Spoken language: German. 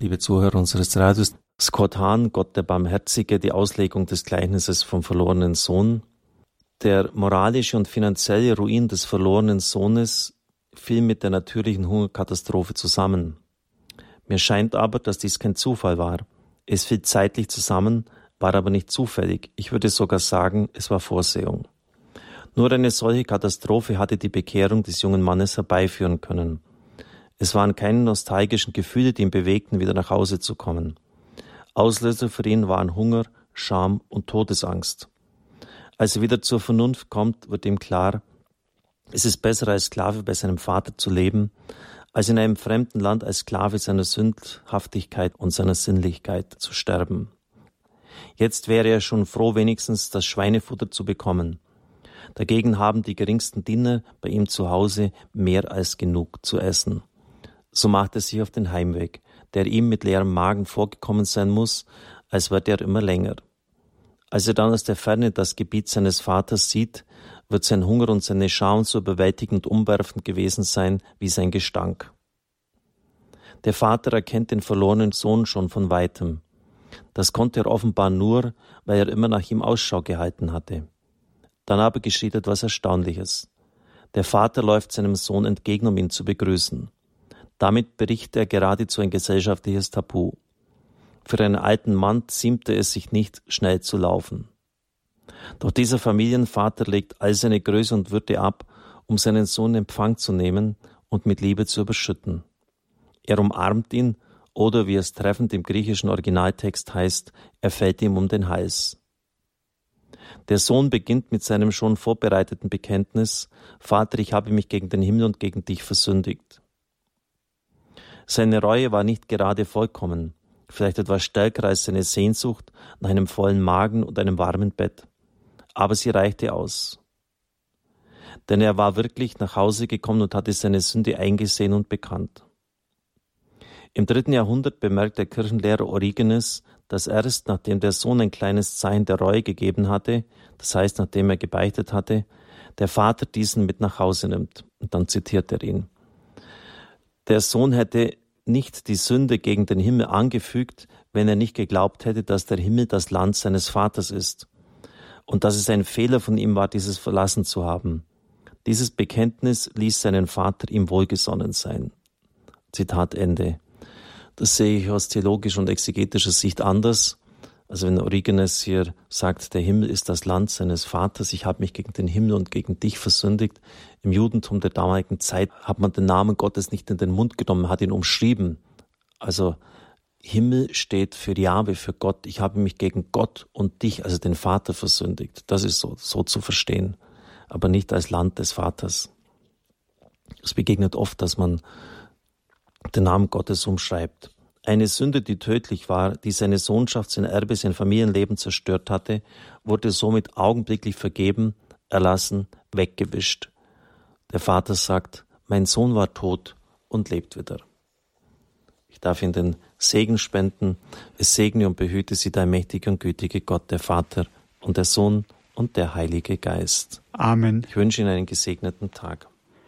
liebe Zuhörer unseres Radios. Scott Hahn, Gott der Barmherzige, die Auslegung des Gleichnisses vom verlorenen Sohn. Der moralische und finanzielle Ruin des verlorenen Sohnes fiel mit der natürlichen Hungerkatastrophe zusammen. Mir scheint aber, dass dies kein Zufall war. Es fiel zeitlich zusammen, war aber nicht zufällig. Ich würde sogar sagen, es war Vorsehung. Nur eine solche Katastrophe hatte die Bekehrung des jungen Mannes herbeiführen können. Es waren keine nostalgischen Gefühle, die ihn bewegten, wieder nach Hause zu kommen. Auslöser für ihn waren Hunger, Scham und Todesangst. Als er wieder zur Vernunft kommt, wird ihm klar, es ist besser als Sklave bei seinem Vater zu leben, als in einem fremden Land als Sklave seiner Sündhaftigkeit und seiner Sinnlichkeit zu sterben. Jetzt wäre er schon froh, wenigstens das Schweinefutter zu bekommen. Dagegen haben die geringsten Diener bei ihm zu Hause mehr als genug zu essen. So macht er sich auf den Heimweg, der ihm mit leerem Magen vorgekommen sein muss, als wird er immer länger. Als er dann aus der Ferne das Gebiet seines Vaters sieht, wird sein Hunger und seine Scham so überwältigend umwerfend gewesen sein wie sein Gestank. Der Vater erkennt den verlorenen Sohn schon von weitem. Das konnte er offenbar nur, weil er immer nach ihm Ausschau gehalten hatte. Dann aber geschieht etwas Erstaunliches. Der Vater läuft seinem Sohn entgegen, um ihn zu begrüßen. Damit bricht er geradezu ein gesellschaftliches Tabu. Für einen alten Mann ziemte es sich nicht, schnell zu laufen. Doch dieser Familienvater legt all seine Größe und Würde ab, um seinen Sohn in Empfang zu nehmen und mit Liebe zu überschütten. Er umarmt ihn oder wie es treffend im griechischen Originaltext heißt, er fällt ihm um den Hals. Der Sohn beginnt mit seinem schon vorbereiteten Bekenntnis, Vater, ich habe mich gegen den Himmel und gegen dich versündigt. Seine Reue war nicht gerade vollkommen, vielleicht etwas stärker als seine Sehnsucht nach einem vollen Magen und einem warmen Bett. Aber sie reichte aus. Denn er war wirklich nach Hause gekommen und hatte seine Sünde eingesehen und bekannt. Im dritten Jahrhundert bemerkt der Kirchenlehrer Origenes, dass erst nachdem der Sohn ein kleines Zeichen der Reue gegeben hatte, das heißt nachdem er gebeichtet hatte, der Vater diesen mit nach Hause nimmt. Und dann zitiert er ihn. Der Sohn hätte nicht die Sünde gegen den Himmel angefügt, wenn er nicht geglaubt hätte, dass der Himmel das Land seines Vaters ist und dass es ein Fehler von ihm war, dieses verlassen zu haben. Dieses Bekenntnis ließ seinen Vater ihm wohlgesonnen sein. Zitat Ende. Das sehe ich aus theologischer und exegetischer Sicht anders. Also wenn Origenes hier sagt, der Himmel ist das Land seines Vaters, ich habe mich gegen den Himmel und gegen dich versündigt. Im Judentum der damaligen Zeit hat man den Namen Gottes nicht in den Mund genommen, hat ihn umschrieben. Also Himmel steht für Jahwe, für Gott. Ich habe mich gegen Gott und dich, also den Vater, versündigt. Das ist so, so zu verstehen, aber nicht als Land des Vaters. Es begegnet oft, dass man den Namen Gottes umschreibt. Eine Sünde, die tödlich war, die seine Sohnschaft, sein Erbe, sein Familienleben zerstört hatte, wurde somit augenblicklich vergeben, erlassen, weggewischt. Der Vater sagt, mein Sohn war tot und lebt wieder. Ich darf Ihnen den Segen spenden. Es segne und behüte Sie der mächtige und gütige Gott, der Vater und der Sohn und der Heilige Geist. Amen. Ich wünsche Ihnen einen gesegneten Tag.